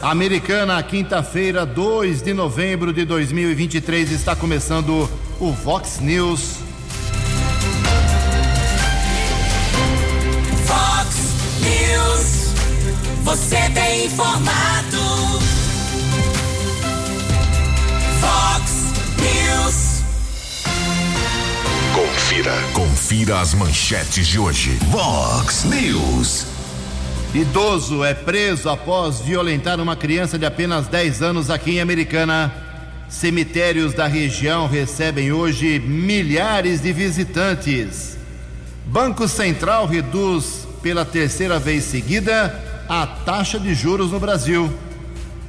Americana, quinta-feira, 2 de novembro de 2023, está começando o Vox News. Vox News, você tem informado. Vox News. Confira, confira as manchetes de hoje. Vox News. Idoso é preso após violentar uma criança de apenas 10 anos aqui em Americana. Cemitérios da região recebem hoje milhares de visitantes. Banco Central reduz pela terceira vez seguida a taxa de juros no Brasil.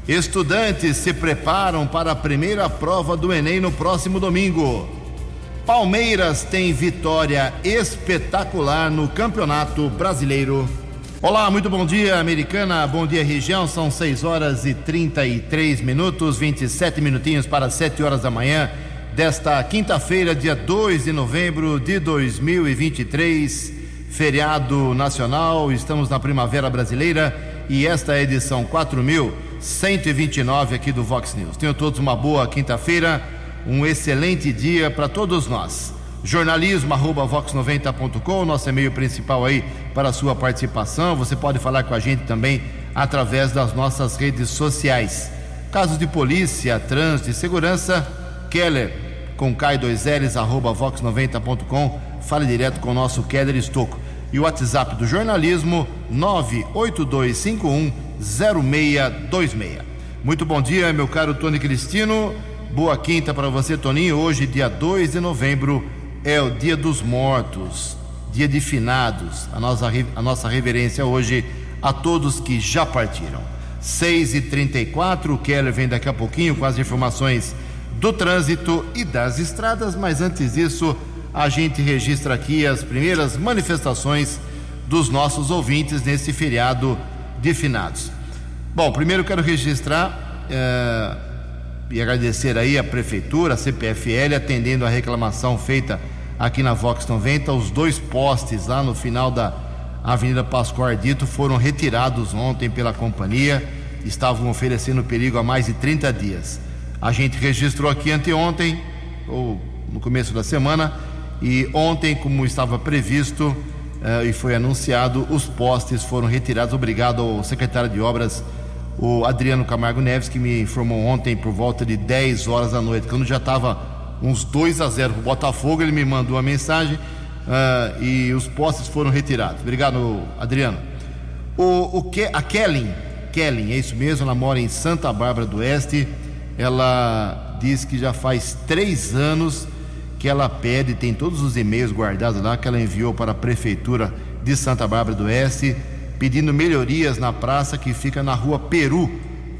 Estudantes se preparam para a primeira prova do Enem no próximo domingo. Palmeiras tem vitória espetacular no Campeonato Brasileiro. Olá, muito bom dia, Americana. Bom dia, região. São 6 horas e 33 minutos, 27 minutinhos para 7 horas da manhã desta quinta-feira, dia 2 de novembro de 2023, feriado nacional. Estamos na Primavera Brasileira e esta é a edição 4129 aqui do Vox News. Tenham todos uma boa quinta-feira, um excelente dia para todos nós jornalismo arroba vox90.com, nosso e-mail principal aí para a sua participação. Você pode falar com a gente também através das nossas redes sociais. Casos de polícia, trânsito e segurança, Keller com K2Ls arroba vox90.com. Fale direto com o nosso Keller Estocco. E o WhatsApp do jornalismo 98251 0626. Muito bom dia, meu caro Tony Cristino. Boa quinta para você, Toninho. Hoje, dia 2 de novembro é o dia dos mortos, dia de finados. A nossa, a nossa reverência hoje a todos que já partiram. 6 e 34 o Keller vem daqui a pouquinho com as informações do trânsito e das estradas, mas antes disso, a gente registra aqui as primeiras manifestações dos nossos ouvintes nesse feriado de finados. Bom, primeiro quero registrar eh, e agradecer aí a Prefeitura, a CPFL, atendendo a reclamação feita aqui na Vox 90. Os dois postes lá no final da Avenida Pascoal Ardito foram retirados ontem pela companhia, estavam oferecendo perigo há mais de 30 dias. A gente registrou aqui anteontem, ou no começo da semana, e ontem, como estava previsto eh, e foi anunciado, os postes foram retirados. Obrigado ao secretário de Obras o Adriano Camargo Neves, que me informou ontem por volta de 10 horas da noite, quando já estava uns 2 a 0 para o Botafogo, ele me mandou uma mensagem uh, e os postes foram retirados. Obrigado, Adriano. O, o Ke, a Kellen, Kellen, é isso mesmo, ela mora em Santa Bárbara do Oeste. Ela diz que já faz três anos que ela pede, tem todos os e-mails guardados lá que ela enviou para a prefeitura de Santa Bárbara do Oeste pedindo melhorias na praça que fica na rua Peru,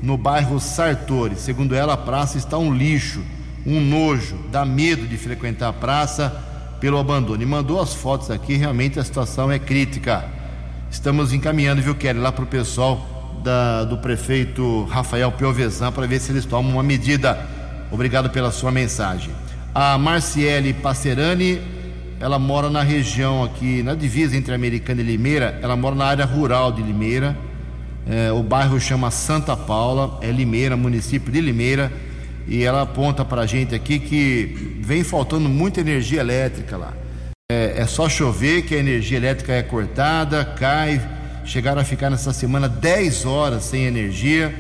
no bairro Sartori. Segundo ela, a praça está um lixo, um nojo, dá medo de frequentar a praça pelo abandono. E mandou as fotos aqui, realmente a situação é crítica. Estamos encaminhando, viu, Kelly, lá para o pessoal da, do prefeito Rafael Piovesan para ver se eles tomam uma medida. Obrigado pela sua mensagem. A Marciele Passerani ela mora na região aqui, na divisa entre Americana e Limeira, ela mora na área rural de Limeira. É, o bairro chama Santa Paula, é Limeira, município de Limeira, e ela aponta para a gente aqui que vem faltando muita energia elétrica lá. É, é, só chover que a energia elétrica é cortada, cai. Chegaram a ficar nessa semana 10 horas sem energia,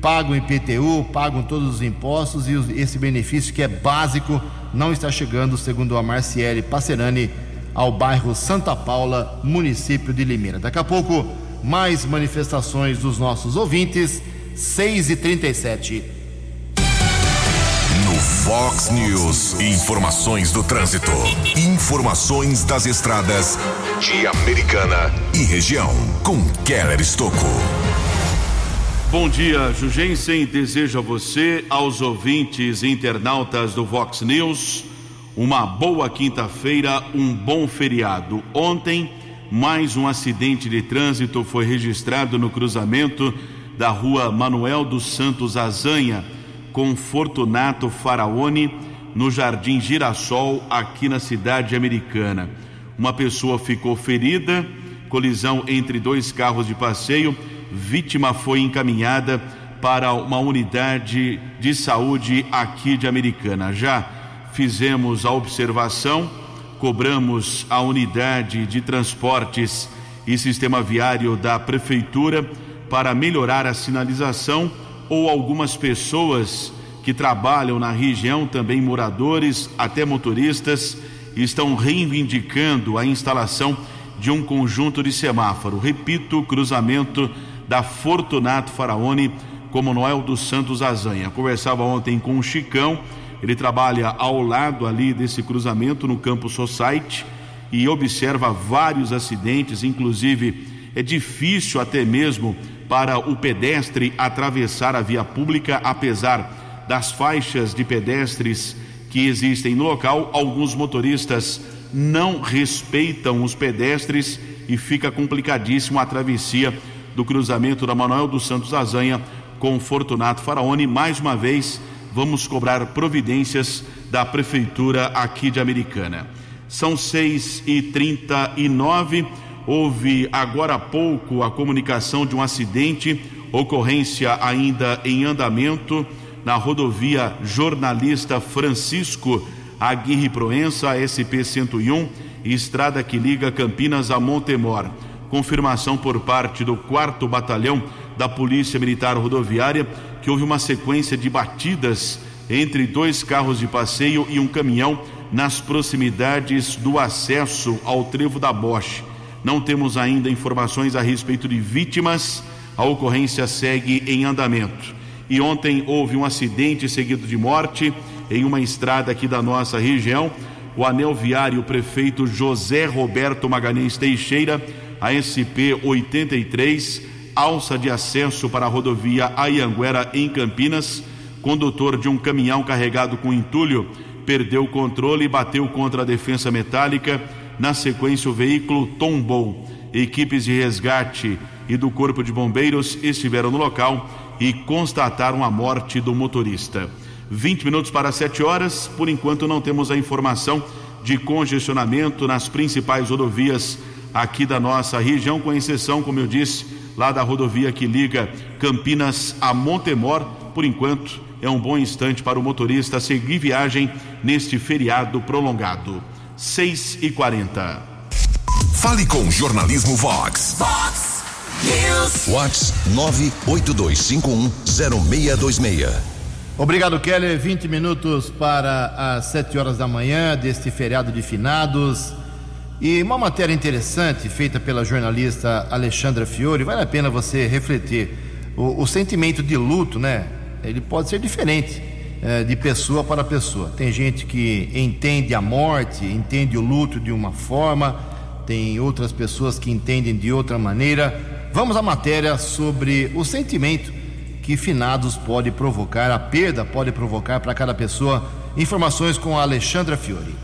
pagam IPTU, pagam todos os impostos e esse benefício que é básico não está chegando, segundo a Marciele Passerani, ao bairro Santa Paula, município de Limeira. Daqui a pouco, mais manifestações dos nossos ouvintes, 6 e 37 No Fox News, informações do trânsito. Informações das estradas de Americana e região, com Keller Estocco. Bom dia, Jugensen. Desejo a você, aos ouvintes e internautas do Vox News, uma boa quinta-feira, um bom feriado. Ontem, mais um acidente de trânsito foi registrado no cruzamento da rua Manuel dos Santos Azanha com Fortunato Faraone, no Jardim Girassol, aqui na cidade americana. Uma pessoa ficou ferida, colisão entre dois carros de passeio vítima foi encaminhada para uma unidade de saúde aqui de Americana. Já fizemos a observação, cobramos a unidade de transportes e sistema viário da prefeitura para melhorar a sinalização ou algumas pessoas que trabalham na região, também moradores, até motoristas, estão reivindicando a instalação de um conjunto de semáforo. Repito, cruzamento da Fortunato Faraone com Manuel dos Santos Azanha. Conversava ontem com o Chicão, ele trabalha ao lado ali desse cruzamento no Campo Society e observa vários acidentes, inclusive é difícil até mesmo para o pedestre atravessar a via pública, apesar das faixas de pedestres que existem no local, alguns motoristas não respeitam os pedestres e fica complicadíssimo a travessia do cruzamento da Manuel dos Santos Azanha com Fortunato Faraone. Mais uma vez, vamos cobrar providências da Prefeitura aqui de Americana. São seis e trinta e nove. Houve agora há pouco a comunicação de um acidente, ocorrência ainda em andamento na rodovia Jornalista Francisco Aguirre Proença, SP 101, estrada que liga Campinas a Montemor. Confirmação por parte do 4 Batalhão da Polícia Militar Rodoviária que houve uma sequência de batidas entre dois carros de passeio e um caminhão nas proximidades do acesso ao trevo da Bosch. Não temos ainda informações a respeito de vítimas. A ocorrência segue em andamento. E ontem houve um acidente seguido de morte em uma estrada aqui da nossa região. O anel viário prefeito José Roberto Magalhães Teixeira, ASP 83, alça de acesso para a rodovia Ayanguera em Campinas. Condutor de um caminhão carregado com entulho perdeu o controle e bateu contra a defensa metálica. Na sequência, o veículo tombou. Equipes de resgate e do Corpo de Bombeiros estiveram no local e constataram a morte do motorista. 20 minutos para 7 horas. Por enquanto, não temos a informação de congestionamento nas principais rodovias aqui da nossa região, com exceção, como eu disse, lá da rodovia que liga Campinas a Montemor. Por enquanto, é um bom instante para o motorista seguir viagem neste feriado prolongado. 6 e 40 Fale com o Jornalismo Vox. Vox News. Vox 982510626. Obrigado, Keller. 20 minutos para as 7 horas da manhã deste feriado de finados. E uma matéria interessante feita pela jornalista Alexandra Fiore, vale a pena você refletir. O, o sentimento de luto, né? Ele pode ser diferente eh, de pessoa para pessoa. Tem gente que entende a morte, entende o luto de uma forma, tem outras pessoas que entendem de outra maneira. Vamos à matéria sobre o sentimento que finados pode provocar, a perda pode provocar para cada pessoa. Informações com a Alexandra Fiore.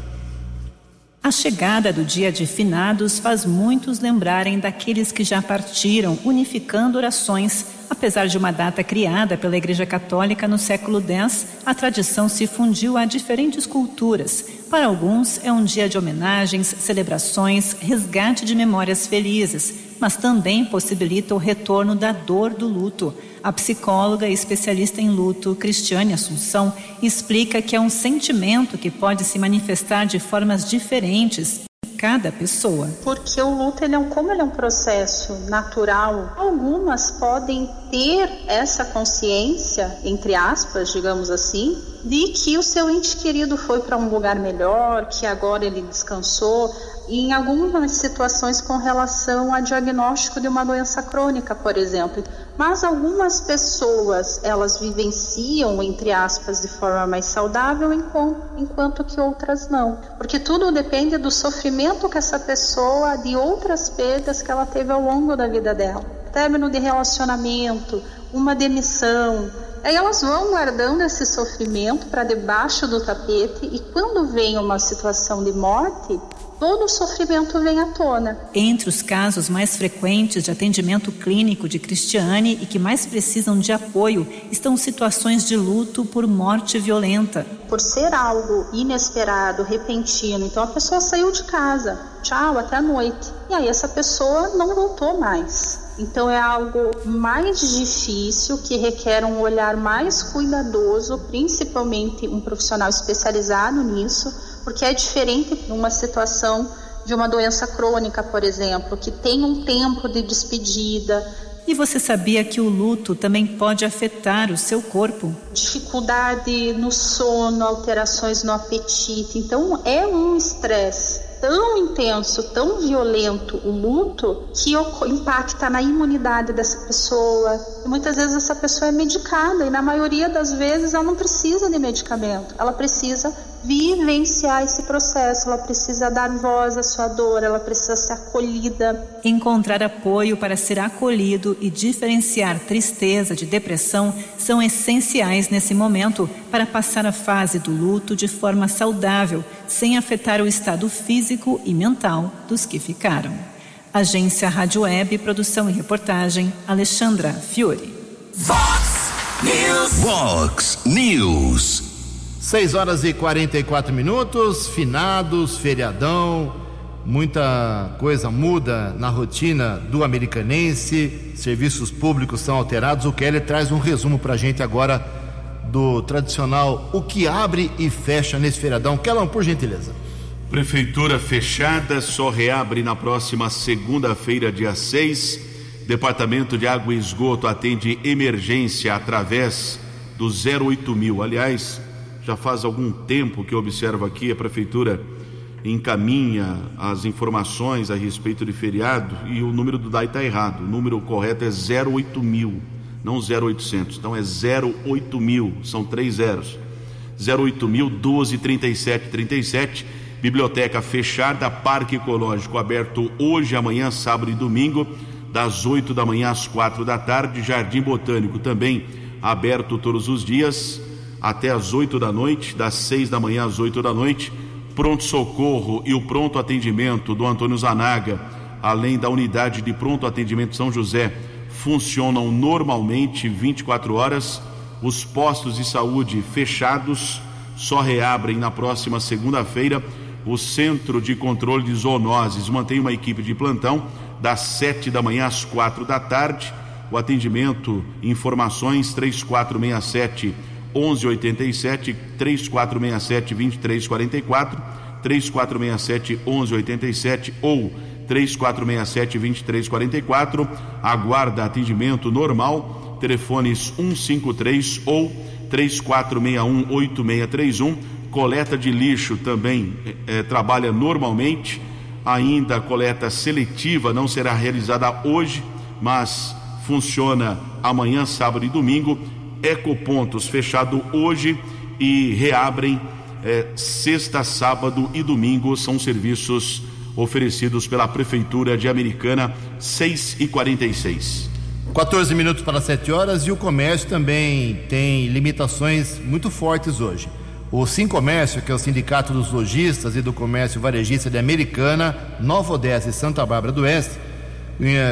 A chegada do dia de finados faz muitos lembrarem daqueles que já partiram, unificando orações. Apesar de uma data criada pela Igreja Católica no século X, a tradição se fundiu a diferentes culturas. Para alguns, é um dia de homenagens, celebrações, resgate de memórias felizes, mas também possibilita o retorno da dor do luto. A psicóloga e especialista em luto, Cristiane Assunção, explica que é um sentimento que pode se manifestar de formas diferentes cada pessoa. Porque o luto, ele é um, como ele é um processo natural, algumas podem ter essa consciência, entre aspas, digamos assim, de que o seu ente querido foi para um lugar melhor, que agora ele descansou, em algumas situações com relação a diagnóstico de uma doença crônica, por exemplo. Mas algumas pessoas, elas vivenciam, entre aspas, de forma mais saudável, enquanto que outras não. Porque tudo depende do sofrimento que essa pessoa, de outras perdas que ela teve ao longo da vida dela. Término de relacionamento, uma demissão, Aí elas vão guardando esse sofrimento para debaixo do tapete e quando vem uma situação de morte, todo o sofrimento vem à tona. Entre os casos mais frequentes de atendimento clínico de Cristiane e que mais precisam de apoio estão situações de luto por morte violenta. Por ser algo inesperado, repentino, então a pessoa saiu de casa, tchau, até a noite. E aí essa pessoa não voltou mais. Então é algo mais difícil que requer um olhar mais cuidadoso, principalmente um profissional especializado nisso, porque é diferente numa situação de uma doença crônica, por exemplo, que tem um tempo de despedida, e você sabia que o luto também pode afetar o seu corpo? Dificuldade no sono, alterações no apetite. Então, é um estresse tão intenso, tão violento o luto que impacta na imunidade dessa pessoa. E muitas vezes essa pessoa é medicada e na maioria das vezes ela não precisa de medicamento. Ela precisa vivenciar esse processo, ela precisa dar voz à sua dor, ela precisa ser acolhida. Encontrar apoio para ser acolhido e diferenciar tristeza de depressão são essenciais nesse momento para passar a fase do luto de forma saudável, sem afetar o estado físico e mental dos que ficaram. Agência Rádio Web, produção e reportagem, Alexandra Fiore. Vox News. Vox News. 6 horas e 44 minutos, finados, feriadão, muita coisa muda na rotina do americanense, serviços públicos são alterados. O Kelly traz um resumo para a gente agora do tradicional o que abre e fecha nesse feriadão. Kellan, por gentileza. Prefeitura fechada, só reabre na próxima segunda-feira, dia 6. Departamento de Água e Esgoto atende emergência através do 08000. mil. Aliás, já faz algum tempo que eu observo aqui, a prefeitura encaminha as informações a respeito de feriado e o número do DAI está errado. O número correto é 08 mil, não 0800. Então é 08 mil, são três zeros. 08 mil, 12, 37, 37. Biblioteca fechada, Parque Ecológico aberto hoje, amanhã, sábado e domingo, das 8 da manhã às 4 da tarde. Jardim Botânico também aberto todos os dias até às 8 da noite, das 6 da manhã às 8 da noite. Pronto-socorro e o pronto atendimento do Antônio Zanaga, além da unidade de pronto atendimento São José, funcionam normalmente 24 horas. Os postos de saúde fechados só reabrem na próxima segunda-feira. O Centro de Controle de Zoonoses mantém uma equipe de plantão das 7 da manhã às 4 da tarde. O atendimento, informações 3467 1187 3467 2344 3467 1187 ou 3467 2344 aguarda atendimento normal telefones 153 ou 3461 8631 coleta de lixo também é, trabalha normalmente. Ainda a coleta seletiva não será realizada hoje mas funciona amanhã sábado e domingo ecopontos fechado hoje e reabrem é, sexta, sábado e domingo. São serviços oferecidos pela Prefeitura de Americana, 6 e 46 14 minutos para 7 horas e o comércio também tem limitações muito fortes hoje. O Sim Comércio, que é o Sindicato dos Lojistas e do Comércio Varejista de Americana, Nova Odessa e Santa Bárbara do Oeste,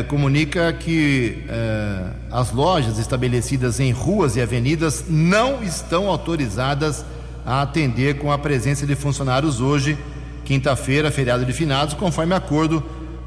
comunica que eh, as lojas estabelecidas em ruas e avenidas não estão autorizadas a atender com a presença de funcionários hoje, quinta-feira, feriado de finados, conforme acordo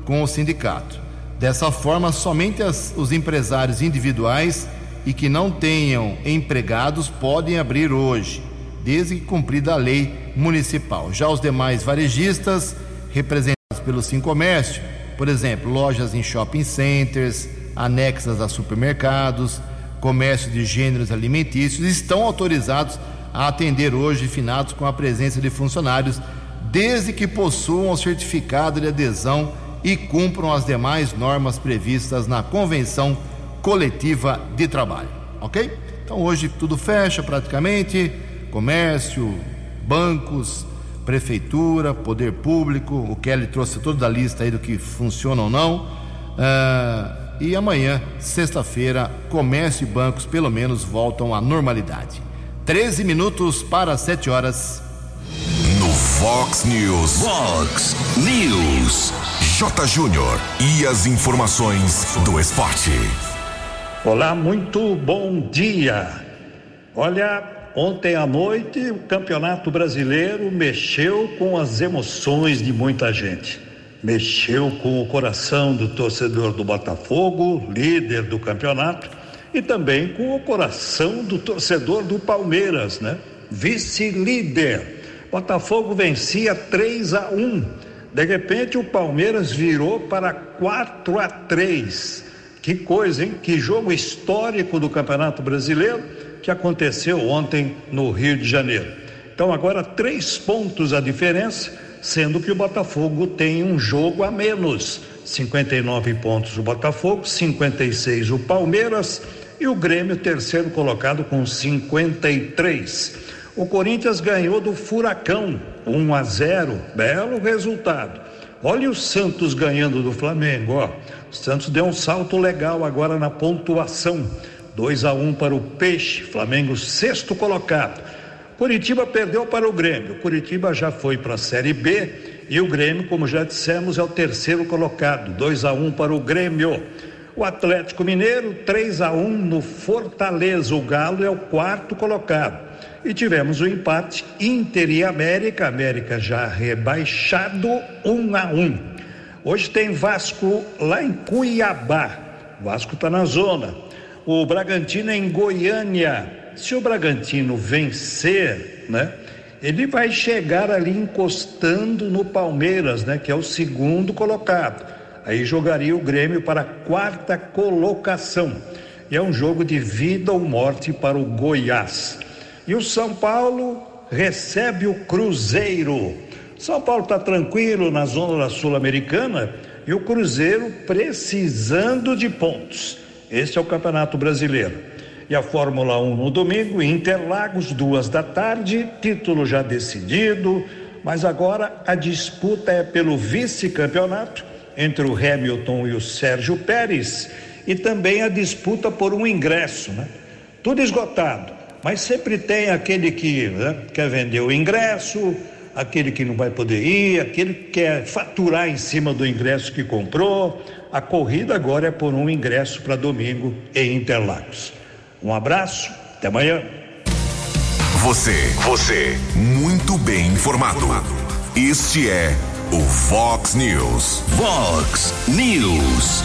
com o sindicato. Dessa forma, somente as, os empresários individuais e que não tenham empregados podem abrir hoje, desde que cumprida a lei municipal. Já os demais varejistas, representados pelo Sim Comércio, por exemplo, lojas em shopping centers, anexas a supermercados, comércio de gêneros alimentícios, estão autorizados a atender hoje finados com a presença de funcionários, desde que possuam o certificado de adesão e cumpram as demais normas previstas na Convenção Coletiva de Trabalho. Ok? Então hoje tudo fecha praticamente: comércio, bancos, prefeitura, poder público. O Kelly trouxe toda a lista aí do que funciona ou não. Uh, e amanhã, sexta-feira, comércio e bancos pelo menos voltam à normalidade. 13 minutos para 7 horas. No Fox News. Fox News. J. Júnior. E as informações do esporte. Olá, muito bom dia. Olha, Ontem à noite, o Campeonato Brasileiro mexeu com as emoções de muita gente. mexeu com o coração do torcedor do Botafogo, líder do campeonato, e também com o coração do torcedor do Palmeiras, né? Vice-líder. Botafogo vencia 3 a 1. De repente o Palmeiras virou para 4 a 3. Que coisa, hein? Que jogo histórico do Campeonato Brasileiro que aconteceu ontem no Rio de Janeiro. Então agora três pontos a diferença, sendo que o Botafogo tem um jogo a menos. 59 pontos o Botafogo, 56 o Palmeiras e o Grêmio terceiro colocado com 53. O Corinthians ganhou do Furacão 1 a 0, belo resultado. Olha o Santos ganhando do Flamengo, ó. O Santos deu um salto legal agora na pontuação. 2 a 1 para o Peixe, Flamengo sexto colocado. Curitiba perdeu para o Grêmio. Curitiba já foi para a Série B e o Grêmio, como já dissemos, é o terceiro colocado. 2 a 1 para o Grêmio. O Atlético Mineiro, 3 a 1 no Fortaleza. O Galo é o quarto colocado. E tivemos o um empate Inter e América, América já rebaixado, 1 a 1. Hoje tem Vasco lá em Cuiabá. Vasco está na zona o Bragantino é em Goiânia. Se o Bragantino vencer, né? Ele vai chegar ali encostando no Palmeiras, né? Que é o segundo colocado. Aí jogaria o Grêmio para a quarta colocação. E é um jogo de vida ou morte para o Goiás. E o São Paulo recebe o Cruzeiro. São Paulo está tranquilo na zona sul-americana e o Cruzeiro precisando de pontos. Este é o Campeonato Brasileiro. E a Fórmula 1 no domingo, Interlagos, duas da tarde, título já decidido, mas agora a disputa é pelo vice-campeonato entre o Hamilton e o Sérgio Pérez e também a disputa por um ingresso, né? Tudo esgotado, mas sempre tem aquele que né, quer vender o ingresso, aquele que não vai poder ir, aquele que quer faturar em cima do ingresso que comprou. A corrida agora é por um ingresso para domingo em Interlagos. Um abraço, até amanhã. Você, você, muito bem informado. Este é o Fox News. Fox News.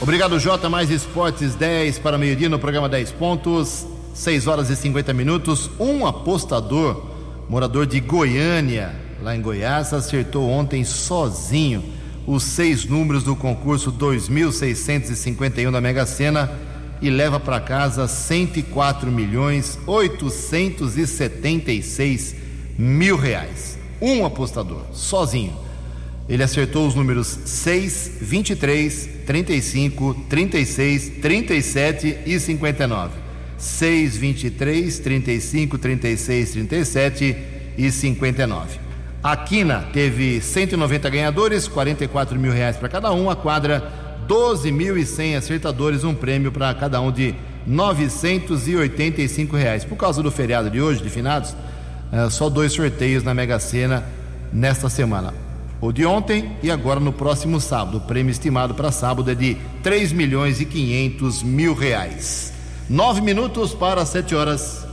Obrigado, Jota. Mais esportes 10 para meio-dia no programa 10 pontos, 6 horas e 50 minutos. Um apostador, morador de Goiânia, lá em Goiás, acertou ontem sozinho os seis números do concurso 2651 da Mega Sena e leva para casa 104 milhões 876 mil reais. Um apostador, sozinho. Ele acertou os números 6, 23, 35, 36, 37 e 59. 6, 23, 35, 36, 37 e 59. A Quina teve 190 ganhadores, 44 mil reais para cada um. A quadra, 12.100 acertadores, um prêmio para cada um de 985 reais. Por causa do feriado de hoje, de finados, é, só dois sorteios na Mega Sena nesta semana. O de ontem e agora no próximo sábado. O prêmio estimado para sábado é de 3 milhões e 500 mil reais. Nove minutos para sete horas.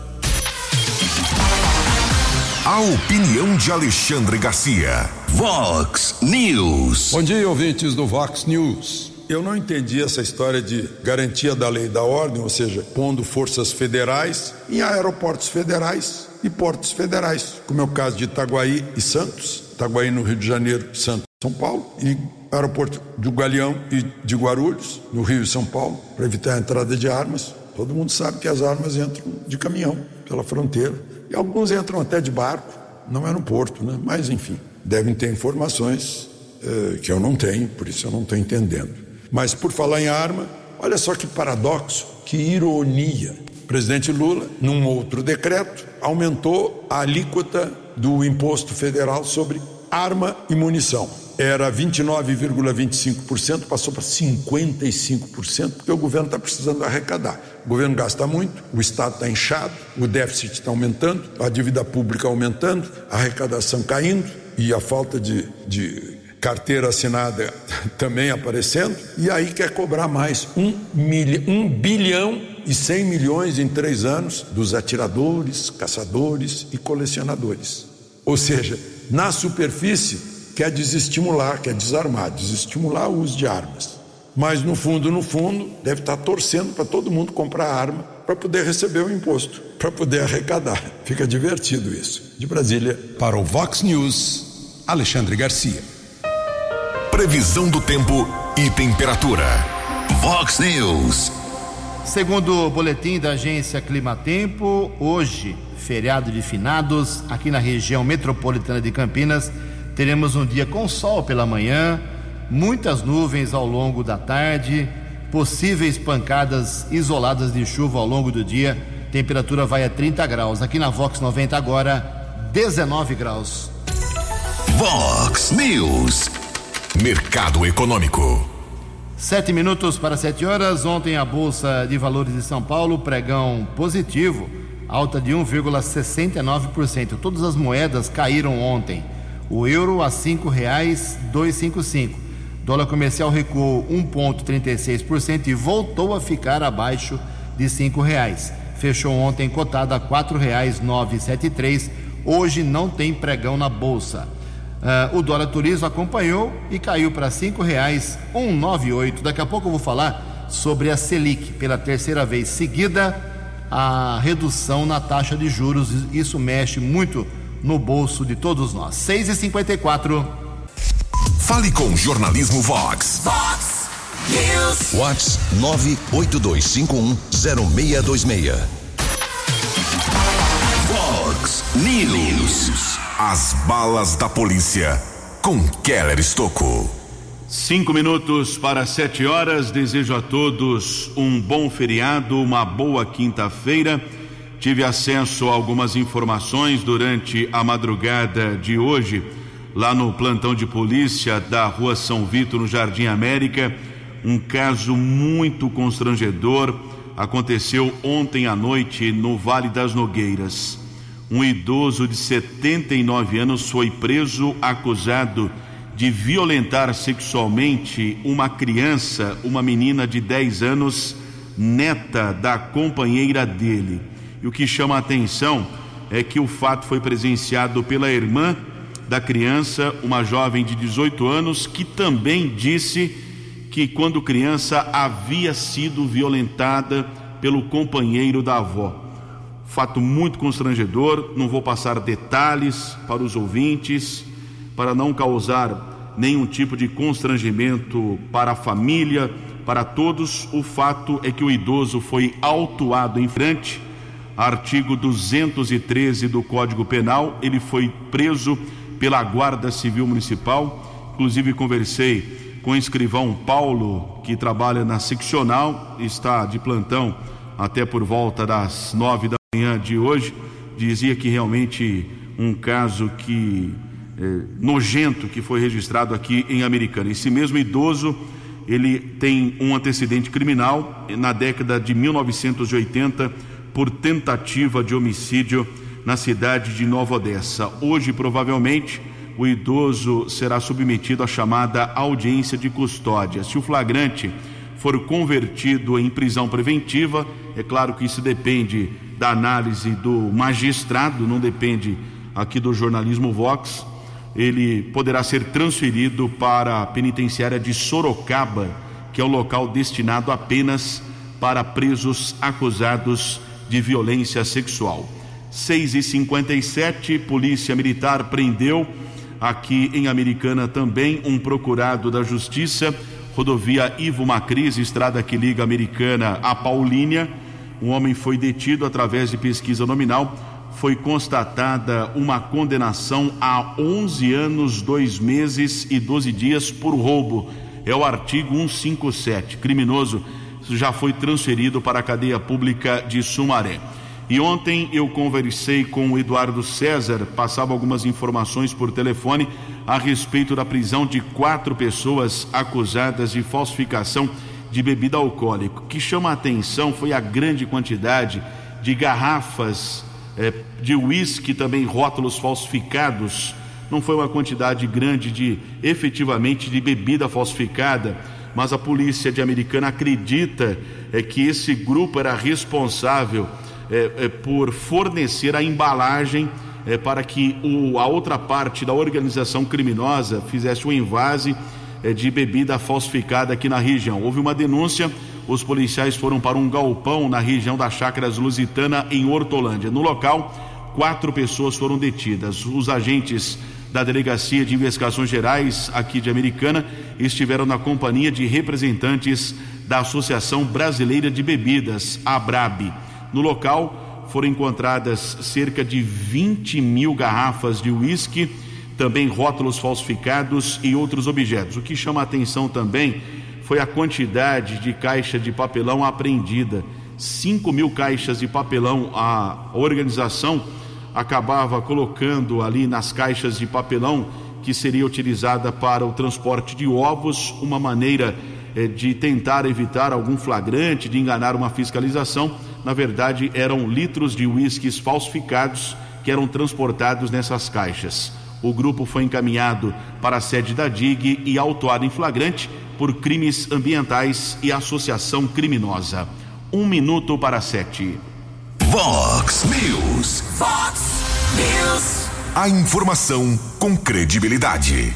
A opinião de Alexandre Garcia. Vox News. Bom dia, ouvintes do Vox News. Eu não entendi essa história de garantia da lei e da ordem, ou seja, pondo forças federais em aeroportos federais e portos federais, como é o caso de Itaguaí e Santos, Itaguaí no Rio de Janeiro, Santos, São Paulo, e aeroporto do Galeão e de Guarulhos, no Rio e São Paulo, para evitar a entrada de armas. Todo mundo sabe que as armas entram de caminhão pela fronteira e alguns entram até de barco, não é no porto, né? mas enfim, devem ter informações eh, que eu não tenho, por isso eu não estou entendendo. Mas por falar em arma, olha só que paradoxo, que ironia. O presidente Lula, num outro decreto, aumentou a alíquota do imposto federal sobre arma e munição era 29,25%, passou para 55%, porque o governo está precisando arrecadar. O governo gasta muito, o Estado está inchado, o déficit está aumentando, a dívida pública aumentando, a arrecadação caindo e a falta de, de carteira assinada também aparecendo, e aí quer cobrar mais um, milha, um bilhão e 100 milhões em três anos dos atiradores, caçadores e colecionadores. Ou seja, na superfície, quer desestimular, quer desarmar, desestimular o uso de armas. Mas no fundo, no fundo, deve estar torcendo para todo mundo comprar arma para poder receber o imposto, para poder arrecadar. Fica divertido isso. De Brasília. Para o Vox News, Alexandre Garcia. Previsão do tempo e temperatura. Vox News. Segundo o boletim da agência Climatempo, hoje, feriado de finados, aqui na região metropolitana de Campinas, teremos um dia com sol pela manhã, muitas nuvens ao longo da tarde, possíveis pancadas isoladas de chuva ao longo do dia. Temperatura vai a 30 graus. Aqui na Vox 90 agora 19 graus. Vox News. Mercado Econômico. Sete minutos para sete horas. Ontem a Bolsa de Valores de São Paulo, pregão positivo, alta de 1,69%. Todas as moedas caíram ontem. O euro a cinco reais 255. Dólar comercial recuou 1,36% e voltou a ficar abaixo de cinco reais. Fechou ontem cotado a quatro reais 973. Hoje não tem pregão na bolsa. Uh, o dólar turismo acompanhou e caiu para cinco reais 198. Daqui a pouco eu vou falar sobre a Selic pela terceira vez seguida a redução na taxa de juros. Isso mexe muito no bolso de todos nós. 6 e 54 Fale com o Jornalismo Vox. Vox News. Vox 982510626. Vox News. As balas da polícia com Keller Estocco. Cinco minutos para sete horas. Desejo a todos um bom feriado, uma boa quinta-feira. Tive acesso a algumas informações durante a madrugada de hoje, lá no plantão de polícia da Rua São Vito, no Jardim América. Um caso muito constrangedor aconteceu ontem à noite no Vale das Nogueiras um idoso de 79 anos foi preso acusado de violentar sexualmente uma criança, uma menina de 10 anos, neta da companheira dele. E o que chama a atenção é que o fato foi presenciado pela irmã da criança, uma jovem de 18 anos, que também disse que quando criança havia sido violentada pelo companheiro da avó. Fato muito constrangedor, não vou passar detalhes para os ouvintes, para não causar nenhum tipo de constrangimento para a família, para todos. O fato é que o idoso foi autuado em frente, artigo 213 do Código Penal, ele foi preso pela Guarda Civil Municipal. Inclusive, conversei com o escrivão Paulo, que trabalha na seccional, está de plantão até por volta das nove da manhã de hoje dizia que realmente um caso que é, nojento que foi registrado aqui em Americana. Esse mesmo idoso ele tem um antecedente criminal na década de 1980 por tentativa de homicídio na cidade de Nova Odessa. Hoje, provavelmente, o idoso será submetido à chamada audiência de custódia. Se o flagrante for convertido em prisão preventiva, é claro que isso depende da análise do magistrado, não depende aqui do jornalismo Vox, ele poderá ser transferido para a penitenciária de Sorocaba, que é o local destinado apenas para presos acusados de violência sexual. 6 e 57 Polícia Militar prendeu aqui em Americana também um procurado da Justiça, rodovia Ivo Macris, estrada que liga Americana a Paulínia um homem foi detido através de pesquisa nominal. Foi constatada uma condenação a 11 anos, 2 meses e 12 dias por roubo. É o artigo 157. Criminoso já foi transferido para a cadeia pública de Sumaré. E ontem eu conversei com o Eduardo César, passava algumas informações por telefone a respeito da prisão de quatro pessoas acusadas de falsificação de bebida alcoólica. O que chama a atenção foi a grande quantidade de garrafas é, de uísque, também rótulos falsificados. Não foi uma quantidade grande de efetivamente de bebida falsificada, mas a polícia de Americana acredita é, que esse grupo era responsável é, é, por fornecer a embalagem é, para que o, a outra parte da organização criminosa fizesse o invase é, de bebida falsificada aqui na região. Houve uma denúncia, os policiais foram para um galpão na região da Chácaras Lusitana, em Hortolândia. No local, quatro pessoas foram detidas. Os agentes da Delegacia de Investigações Gerais aqui de Americana estiveram na companhia de representantes da Associação Brasileira de Bebidas, ABRAB. No local foram encontradas cerca de 20 mil garrafas de uísque, também rótulos falsificados e outros objetos. O que chama a atenção também foi a quantidade de caixa de papelão apreendida. 5 mil caixas de papelão. A organização acabava colocando ali nas caixas de papelão que seria utilizada para o transporte de ovos, uma maneira eh, de tentar evitar algum flagrante, de enganar uma fiscalização. Na verdade, eram litros de uísques falsificados que eram transportados nessas caixas. O grupo foi encaminhado para a sede da DIG e autuado em flagrante por crimes ambientais e associação criminosa. Um minuto para sete. Vox News. Vox News. A informação com credibilidade.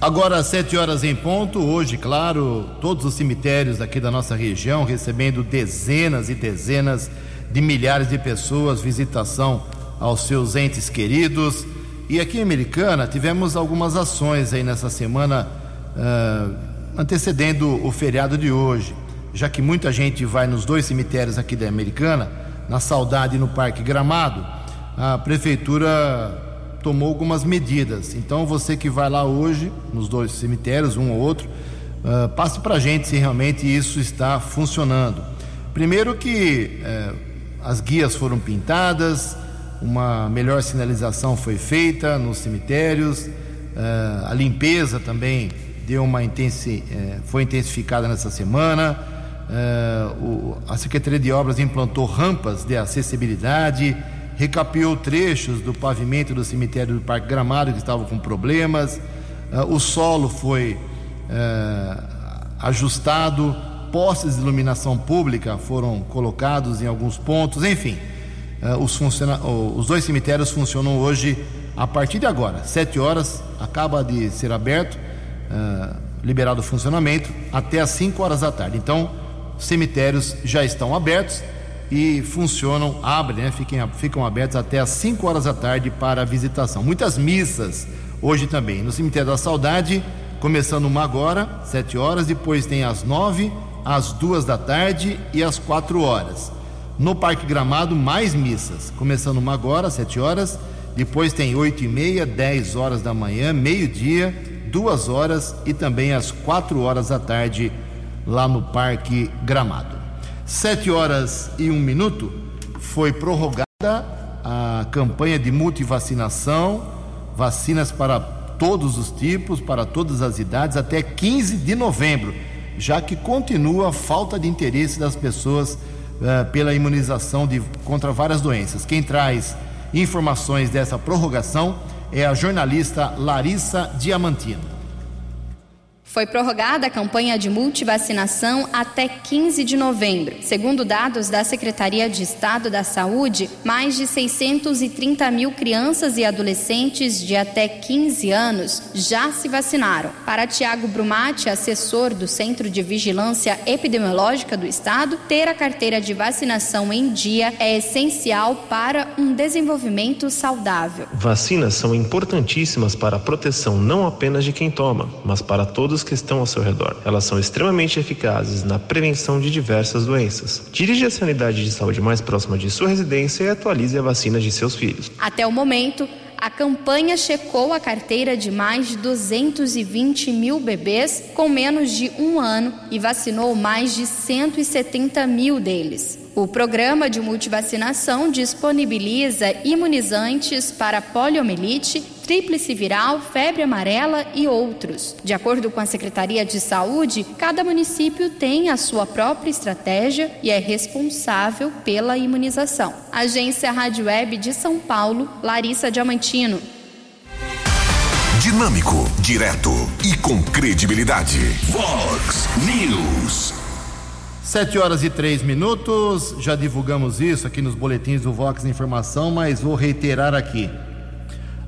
Agora, sete horas em ponto. Hoje, claro, todos os cemitérios aqui da nossa região recebendo dezenas e dezenas de milhares de pessoas, visitação aos seus entes queridos. E aqui em Americana tivemos algumas ações aí nessa semana uh, antecedendo o feriado de hoje, já que muita gente vai nos dois cemitérios aqui da Americana na Saudade no Parque Gramado, a prefeitura tomou algumas medidas. Então você que vai lá hoje, nos dois cemitérios, um ou outro, uh, passe para a gente se realmente isso está funcionando. Primeiro que uh, as guias foram pintadas, uma melhor sinalização foi feita nos cemitérios, uh, a limpeza também deu uma intensi eh, foi intensificada nessa semana. O, a Secretaria de Obras implantou rampas de acessibilidade, recapeou trechos do pavimento do cemitério do Parque Gramado que estavam com problemas, o solo foi ajustado, postes de iluminação pública foram colocados em alguns pontos, enfim, os, os dois cemitérios funcionam hoje a partir de agora, sete horas, acaba de ser aberto, liberado o funcionamento, até às 5 horas da tarde. Então, cemitérios já estão abertos e funcionam, abrem, né, fiquem, ficam abertos até às 5 horas da tarde para visitação. Muitas missas hoje também. No cemitério da Saudade, começando uma agora, 7 horas, depois tem às 9, às 2 da tarde e às 4 horas. No Parque Gramado, mais missas, começando uma agora, 7 horas, depois tem 8 e meia, 10 horas da manhã, meio-dia, 2 horas e também às 4 horas da tarde lá no Parque Gramado. Sete horas e um minuto foi prorrogada a campanha de multivacinação, vacinas para todos os tipos, para todas as idades, até 15 de novembro, já que continua a falta de interesse das pessoas uh, pela imunização de, contra várias doenças. Quem traz informações dessa prorrogação é a jornalista Larissa Diamantino. Foi prorrogada a campanha de multivacinação até 15 de novembro. Segundo dados da Secretaria de Estado da Saúde, mais de 630 mil crianças e adolescentes de até 15 anos já se vacinaram. Para Tiago Brumati, assessor do Centro de Vigilância Epidemiológica do Estado, ter a carteira de vacinação em dia é essencial para um desenvolvimento saudável. Vacinas são importantíssimas para a proteção não apenas de quem toma, mas para todos que estão ao seu redor. Elas são extremamente eficazes na prevenção de diversas doenças. Dirija-se à unidade de saúde mais próxima de sua residência e atualize a vacina de seus filhos. Até o momento, a campanha checou a carteira de mais de 220 mil bebês com menos de um ano e vacinou mais de 170 mil deles. O programa de multivacinação disponibiliza imunizantes para poliomielite, tríplice viral, febre amarela e outros. De acordo com a Secretaria de Saúde, cada município tem a sua própria estratégia e é responsável pela imunização. Agência Rádio Web de São Paulo, Larissa Diamantino. Dinâmico, direto e com credibilidade. Vox News. Sete horas e três minutos, já divulgamos isso aqui nos boletins do Vox Informação, mas vou reiterar aqui.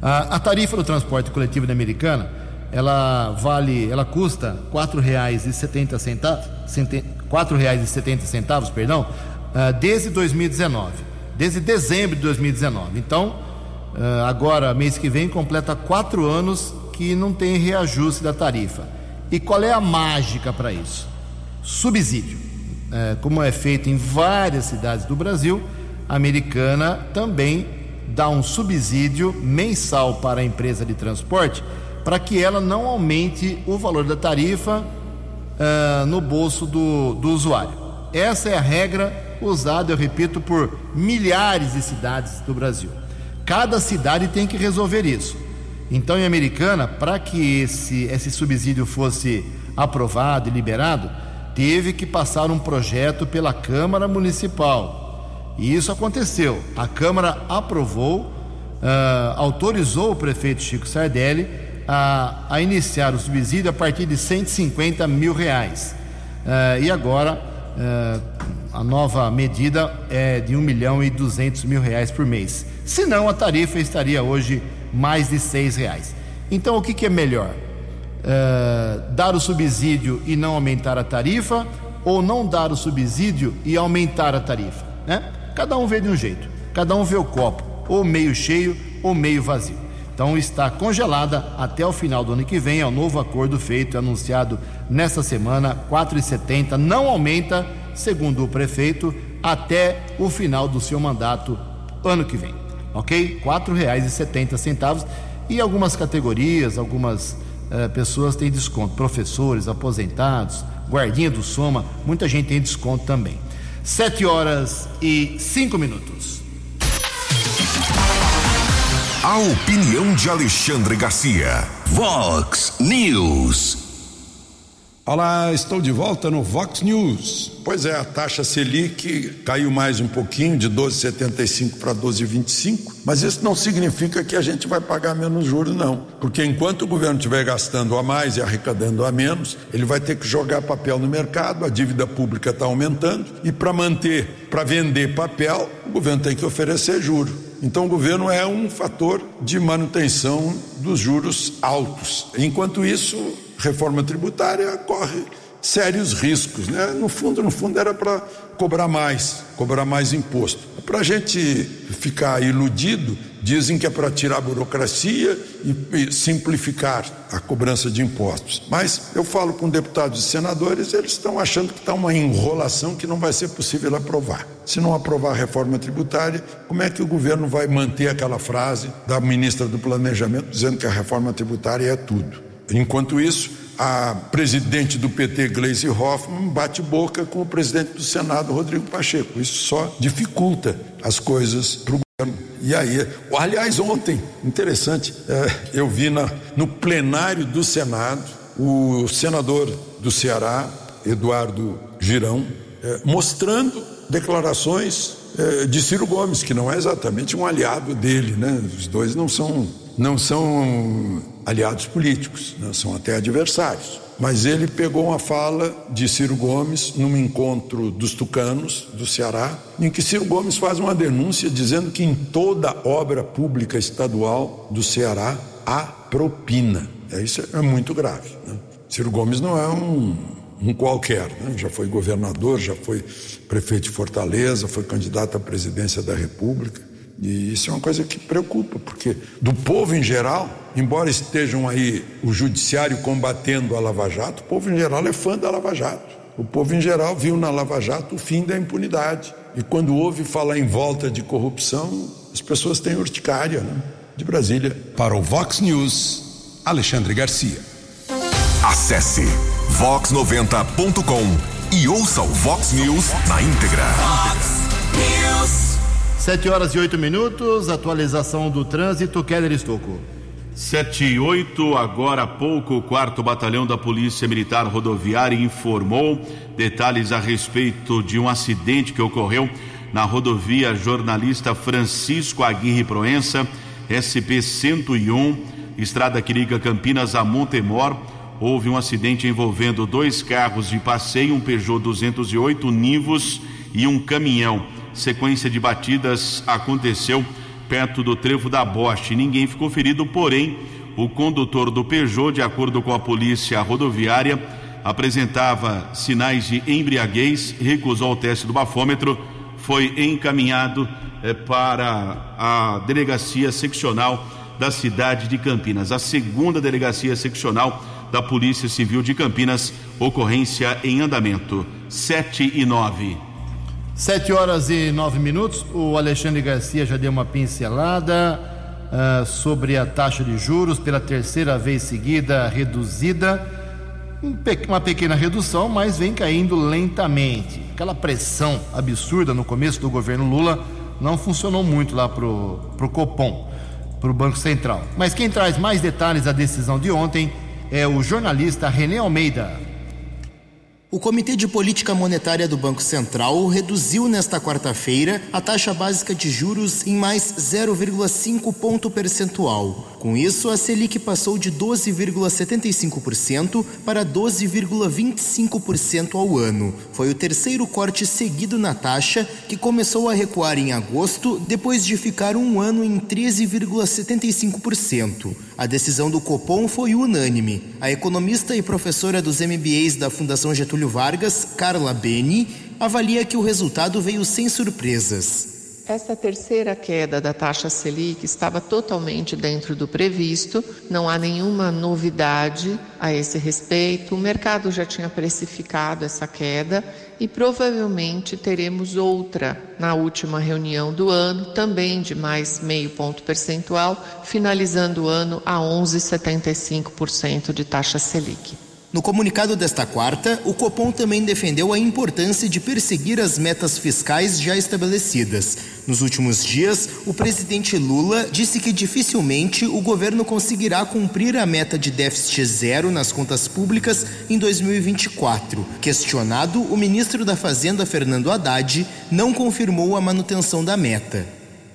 A, tarifa do transporte coletivo da Americana, ela vale, ela custa R$ 4,70 centavos, quatro reais e setenta centavos, perdão, uh, desde 2019, desde dezembro de 2019. Então, uh, agora mês que vem completa quatro anos que não tem reajuste da tarifa. E qual é a mágica para isso? Subsídio. Uh, como é feito em várias cidades do Brasil, a americana também dá um subsídio mensal para a empresa de transporte para que ela não aumente o valor da tarifa uh, no bolso do, do usuário. Essa é a regra usada, eu repito, por milhares de cidades do Brasil. Cada cidade tem que resolver isso. Então, em Americana, para que esse, esse subsídio fosse aprovado e liberado, teve que passar um projeto pela Câmara Municipal. E isso aconteceu. A Câmara aprovou, uh, autorizou o prefeito Chico Sardelli a, a iniciar o subsídio a partir de 150 mil reais. Uh, e agora uh, a nova medida é de 1 milhão e 200 mil reais por mês. Se não, a tarifa estaria hoje mais de 6 reais. Então, o que, que é melhor? Dar o subsídio e não aumentar a tarifa ou não dar o subsídio e aumentar a tarifa? Né? Cada um vê de um jeito, cada um vê o copo, ou meio cheio ou meio vazio. Então está congelada até o final do ano que vem. É o novo acordo feito, anunciado nesta semana, 4,70. Não aumenta, segundo o prefeito, até o final do seu mandato ano que vem. Ok? R$ 4,70. E algumas categorias, algumas eh, pessoas têm desconto. Professores, aposentados, guardinha do Soma, muita gente tem desconto também. Sete horas e cinco minutos. A opinião de Alexandre Garcia. Vox News. Olá, estou de volta no Vox News. Pois é, a taxa Selic caiu mais um pouquinho, de 12,75 para 12,25, mas isso não significa que a gente vai pagar menos juros, não. Porque enquanto o governo estiver gastando a mais e arrecadando a menos, ele vai ter que jogar papel no mercado, a dívida pública está aumentando, e para manter, para vender papel, o governo tem que oferecer juros. Então, o governo é um fator de manutenção dos juros altos. Enquanto isso, reforma tributária corre sérios riscos, né? No fundo, no fundo era para cobrar mais, cobrar mais imposto. Para a gente ficar iludido, dizem que é para tirar a burocracia e, e, simplificar a cobrança de impostos. Mas eu falo com deputados e senadores, eles estão achando que está uma enrolação que não vai ser possível aprovar. Se não aprovar a reforma tributária, como é que o governo vai manter aquela frase da ministra do Planejamento dizendo que a reforma tributária é tudo? Enquanto isso, a presidente do PT, Gleisi Hoffmann, bate boca com o presidente do Senado, Rodrigo Pacheco. Isso só dificulta as coisas para o governo. E aí, aliás, ontem, interessante, é, eu vi na, no plenário do Senado o senador do Ceará, Eduardo Girão, é, mostrando declarações é, de Ciro Gomes, que não é exatamente um aliado dele, né? Os dois não são, não são aliados políticos, né? são até adversários. Mas ele pegou uma fala de Ciro Gomes num encontro dos tucanos do Ceará, em que Ciro Gomes faz uma denúncia dizendo que em toda obra pública estadual do Ceará há propina. É, isso é muito grave. Né? Ciro Gomes não é um, um qualquer, né? já foi governador, já foi prefeito de Fortaleza, foi candidato à presidência da República. E isso é uma coisa que preocupa, porque do povo em geral, embora estejam aí o judiciário combatendo a Lava Jato, o povo em geral é fã da Lava Jato. O povo em geral viu na Lava Jato o fim da impunidade. E quando ouve falar em volta de corrupção, as pessoas têm urticária, né? De Brasília. Para o Vox News, Alexandre Garcia. Acesse vox90.com e ouça o Vox News na íntegra. Vox News. Sete horas e oito minutos, atualização do trânsito, Keller Estocco. Sete e oito, agora há pouco, o quarto batalhão da Polícia Militar Rodoviária informou detalhes a respeito de um acidente que ocorreu na rodovia jornalista Francisco Aguirre Proença, SP 101, Estrada que liga Campinas a Montemor. Houve um acidente envolvendo dois carros de passeio, um Peugeot 208 Nivus e um caminhão sequência de batidas aconteceu perto do trevo da Boste. Ninguém ficou ferido, porém, o condutor do Peugeot, de acordo com a polícia rodoviária, apresentava sinais de embriaguez, recusou o teste do bafômetro, foi encaminhado eh, para a delegacia seccional da cidade de Campinas, a segunda delegacia seccional da Polícia Civil de Campinas, ocorrência em andamento. 7 e 9. 7 horas e 9 minutos. O Alexandre Garcia já deu uma pincelada uh, sobre a taxa de juros pela terceira vez seguida reduzida. Uma pequena redução, mas vem caindo lentamente. Aquela pressão absurda no começo do governo Lula não funcionou muito lá para o Copom, para o Banco Central. Mas quem traz mais detalhes da decisão de ontem é o jornalista René Almeida. O Comitê de Política Monetária do Banco Central reduziu nesta quarta-feira a taxa básica de juros em mais 0,5 ponto percentual. Com isso, a Selic passou de 12,75% para 12,25% ao ano. Foi o terceiro corte seguido na taxa, que começou a recuar em agosto, depois de ficar um ano em 13,75%. A decisão do Copom foi unânime. A economista e professora dos MBAs da Fundação Getúlio Vargas, Carla Beni, avalia que o resultado veio sem surpresas. Esta terceira queda da taxa Selic estava totalmente dentro do previsto, não há nenhuma novidade a esse respeito. O mercado já tinha precificado essa queda e provavelmente teremos outra na última reunião do ano, também de mais meio ponto percentual, finalizando o ano a 11,75% de taxa Selic. No comunicado desta quarta, o Copom também defendeu a importância de perseguir as metas fiscais já estabelecidas. Nos últimos dias, o presidente Lula disse que dificilmente o governo conseguirá cumprir a meta de déficit zero nas contas públicas em 2024. Questionado, o ministro da Fazenda, Fernando Haddad, não confirmou a manutenção da meta.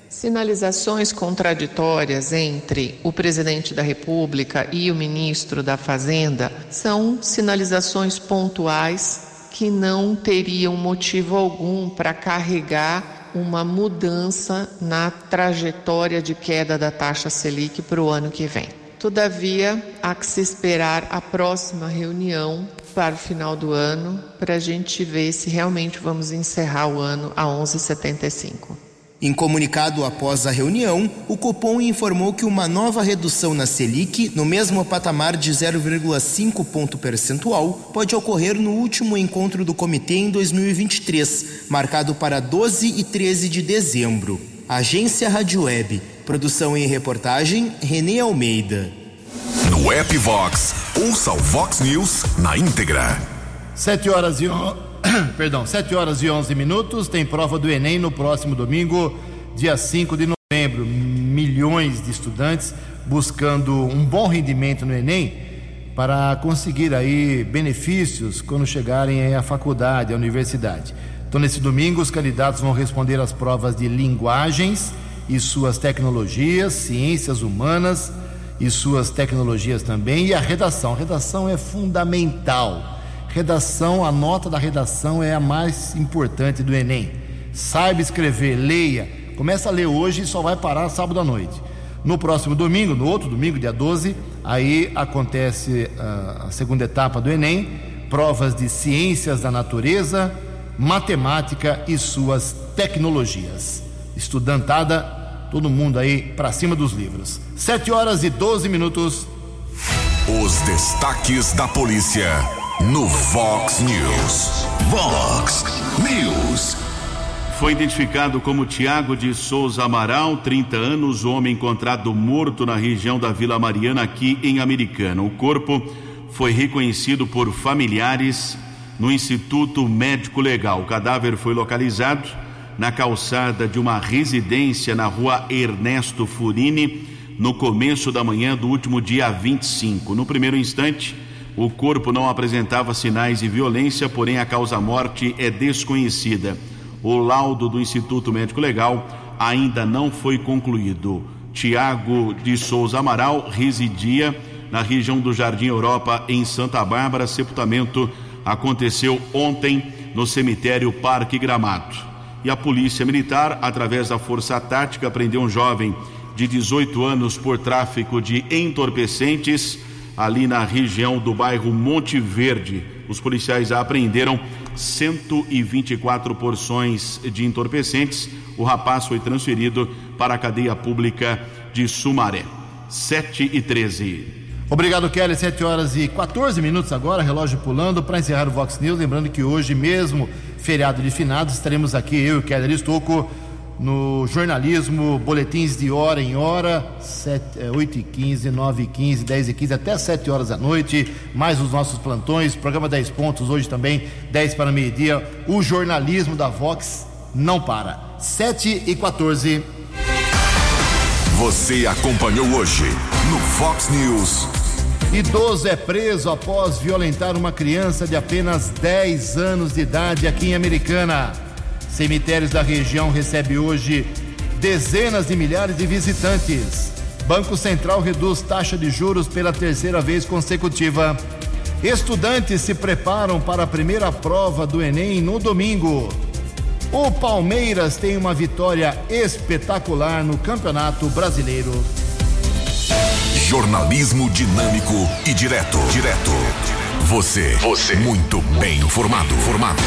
Sinalizações contraditórias entre o presidente da República e o ministro da Fazenda são sinalizações pontuais que não teriam motivo algum para carregar uma mudança na trajetória de queda da taxa Selic para o ano que vem. Todavia, há que se esperar a próxima reunião para o final do ano para a gente ver se realmente vamos encerrar o ano a 11,75. Em comunicado após a reunião, o Copom informou que uma nova redução na Selic, no mesmo patamar de 0,5 ponto percentual, pode ocorrer no último encontro do comitê em 2023, marcado para 12 e 13 de dezembro. Agência Rádio Web. Produção e reportagem Renê Almeida. No app Vox, ouça o Vox News na íntegra. 7 horas e perdão, 7 horas e 11 minutos. Tem prova do Enem no próximo domingo, dia 5 de novembro. Milhões de estudantes buscando um bom rendimento no Enem para conseguir aí benefícios quando chegarem à faculdade, à universidade. Então, nesse domingo, os candidatos vão responder às provas de linguagens e suas tecnologias, ciências humanas e suas tecnologias também, e a redação. A redação é fundamental Redação, a nota da redação é a mais importante do Enem. Saiba escrever, leia. Começa a ler hoje e só vai parar sábado à noite. No próximo domingo, no outro domingo, dia 12, aí acontece uh, a segunda etapa do Enem, provas de ciências da natureza, matemática e suas tecnologias. Estudantada, todo mundo aí para cima dos livros. 7 horas e 12 minutos. Os destaques da polícia no Vox News. Vox News. Foi identificado como Tiago de Souza Amaral, 30 anos, homem encontrado morto na região da Vila Mariana, aqui em Americana. O corpo foi reconhecido por familiares no Instituto Médico Legal. O cadáver foi localizado na calçada de uma residência na rua Ernesto Furini, no começo da manhã do último dia 25. No primeiro instante, o corpo não apresentava sinais de violência, porém a causa-morte é desconhecida. O laudo do Instituto Médico Legal ainda não foi concluído. Tiago de Souza Amaral residia na região do Jardim Europa, em Santa Bárbara. Sepultamento aconteceu ontem no cemitério Parque Gramado. e a Polícia Militar, através da Força Tática, prendeu um jovem de 18 anos por tráfico de entorpecentes ali na região do bairro Monte Verde. Os policiais apreenderam 124 porções de entorpecentes. O rapaz foi transferido para a cadeia pública de Sumaré. 7 e 13. Obrigado, Kelly. 7 horas e 14 minutos agora, relógio pulando para encerrar o Vox News. Lembrando que hoje, mesmo feriado de finados, estaremos aqui, eu e o Kelly Estocco, no jornalismo, boletins de hora em hora, 7, 8 é, e 15, 9 e 15, 10 e 15, até 7 horas da noite, mais os nossos plantões, programa 10 pontos, hoje também, 10 para meio-dia. O jornalismo da Vox não para. 7 e 14. Você acompanhou hoje no Fox News. Idoso é preso após violentar uma criança de apenas 10 anos de idade aqui em Americana. Cemitérios da região recebe hoje dezenas de milhares de visitantes. Banco Central reduz taxa de juros pela terceira vez consecutiva. Estudantes se preparam para a primeira prova do Enem no domingo. O Palmeiras tem uma vitória espetacular no Campeonato Brasileiro. Jornalismo dinâmico e direto. Direto. Você. Você. Muito bem informado. Formado.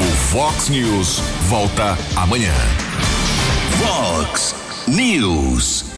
O Fox News volta amanhã. Fox News.